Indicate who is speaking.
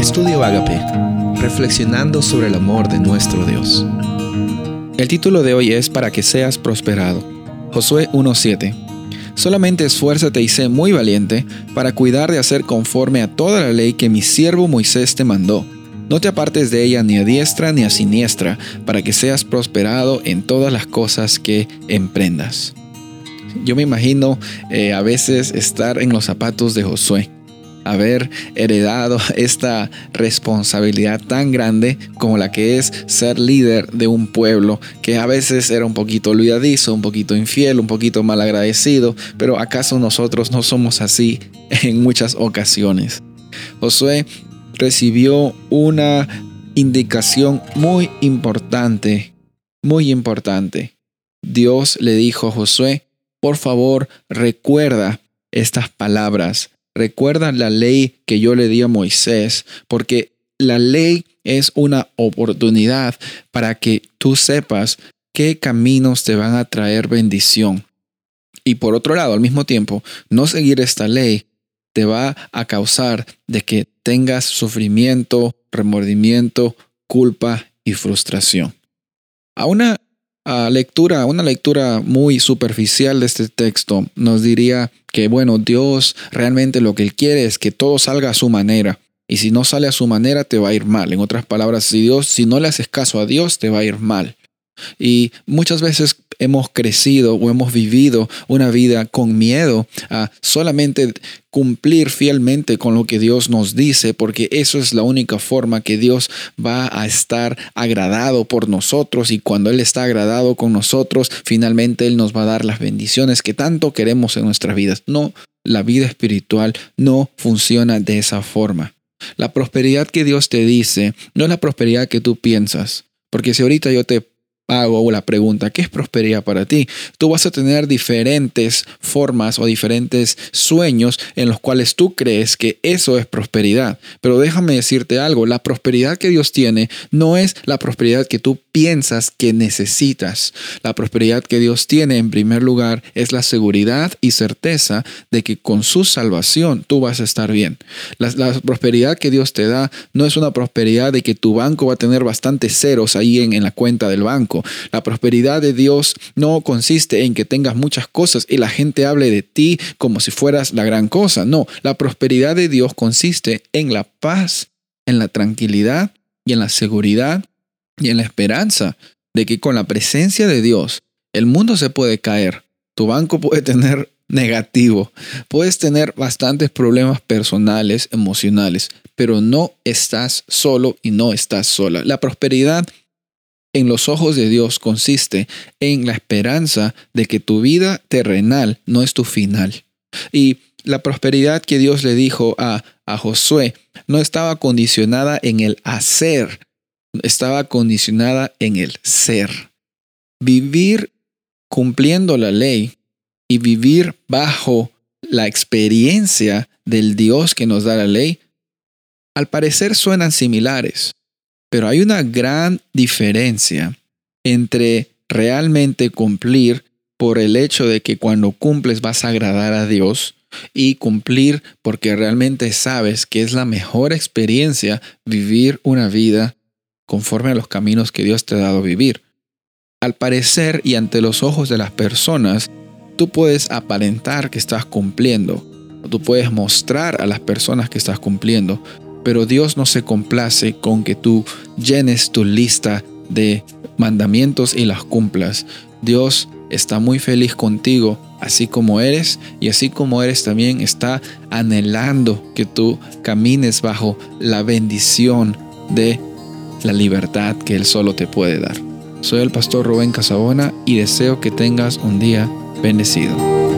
Speaker 1: Estudio Agape, reflexionando sobre el amor de nuestro Dios. El título de hoy es Para que seas prosperado. Josué 1.7. Solamente esfuérzate y sé muy valiente para cuidar de hacer conforme a toda la ley que mi siervo Moisés te mandó. No te apartes de ella ni a diestra ni a siniestra, para que seas prosperado en todas las cosas que emprendas. Yo me imagino eh, a veces estar en los zapatos de Josué haber heredado esta responsabilidad tan grande como la que es ser líder de un pueblo que a veces era un poquito olvidadizo, un poquito infiel, un poquito mal agradecido, pero ¿acaso nosotros no somos así en muchas ocasiones? Josué recibió una indicación muy importante, muy importante. Dios le dijo a Josué, por favor, recuerda estas palabras Recuerda la ley que yo le di a Moisés, porque la ley es una oportunidad para que tú sepas qué caminos te van a traer bendición. Y por otro lado, al mismo tiempo, no seguir esta ley te va a causar de que tengas sufrimiento, remordimiento, culpa y frustración. A una lectura, una lectura muy superficial de este texto nos diría que, bueno, Dios realmente lo que Él quiere es que todo salga a su manera. Y si no sale a su manera, te va a ir mal. En otras palabras, si Dios, si no le haces caso a Dios, te va a ir mal. Y muchas veces hemos crecido o hemos vivido una vida con miedo a solamente cumplir fielmente con lo que Dios nos dice, porque eso es la única forma que Dios va a estar agradado por nosotros y cuando Él está agradado con nosotros, finalmente Él nos va a dar las bendiciones que tanto queremos en nuestras vidas. No, la vida espiritual no funciona de esa forma. La prosperidad que Dios te dice no es la prosperidad que tú piensas. Porque si ahorita yo te hago la pregunta, ¿qué es prosperidad para ti? Tú vas a tener diferentes formas o diferentes sueños en los cuales tú crees que eso es prosperidad. Pero déjame decirte algo, la prosperidad que Dios tiene no es la prosperidad que tú piensas que necesitas. La prosperidad que Dios tiene en primer lugar es la seguridad y certeza de que con su salvación tú vas a estar bien. La, prosperidad que Dios te da no es una prosperidad de que tu banco va a tener bastantes ceros ahí en la cuenta del banco la prosperidad de Dios no consiste en que tengas muchas cosas y la gente hable de ti como si fueras la gran cosa. No, la prosperidad de Dios consiste en la paz, en la tranquilidad y en la seguridad y en la esperanza de que con la presencia de Dios el mundo se puede caer. Tu banco puede tener negativo. Puedes tener bastantes problemas personales, emocionales, pero no estás solo y no estás sola. La prosperidad en los ojos de Dios consiste en la esperanza de que tu vida terrenal no es tu final. Y la prosperidad que Dios le dijo a, a Josué no estaba condicionada en el hacer, estaba condicionada en el ser. Vivir cumpliendo la ley y vivir bajo la experiencia del Dios que nos da la ley, al parecer suenan similares, pero hay una gran diferencia entre realmente cumplir por el hecho de que cuando cumples vas a agradar a Dios y cumplir porque realmente sabes que es la mejor experiencia vivir una vida conforme a los caminos que Dios te ha dado vivir. Al parecer y ante los ojos de las personas, tú puedes aparentar que estás cumpliendo, tú puedes mostrar a las personas que estás cumpliendo, pero Dios no se complace con que tú llenes tu lista de mandamientos y las cumplas. Dios está muy feliz contigo, así como eres, y así como eres también está anhelando que tú camines bajo la bendición de la libertad que Él solo te puede dar. Soy el pastor Rubén Casabona y deseo que tengas un día bendecido.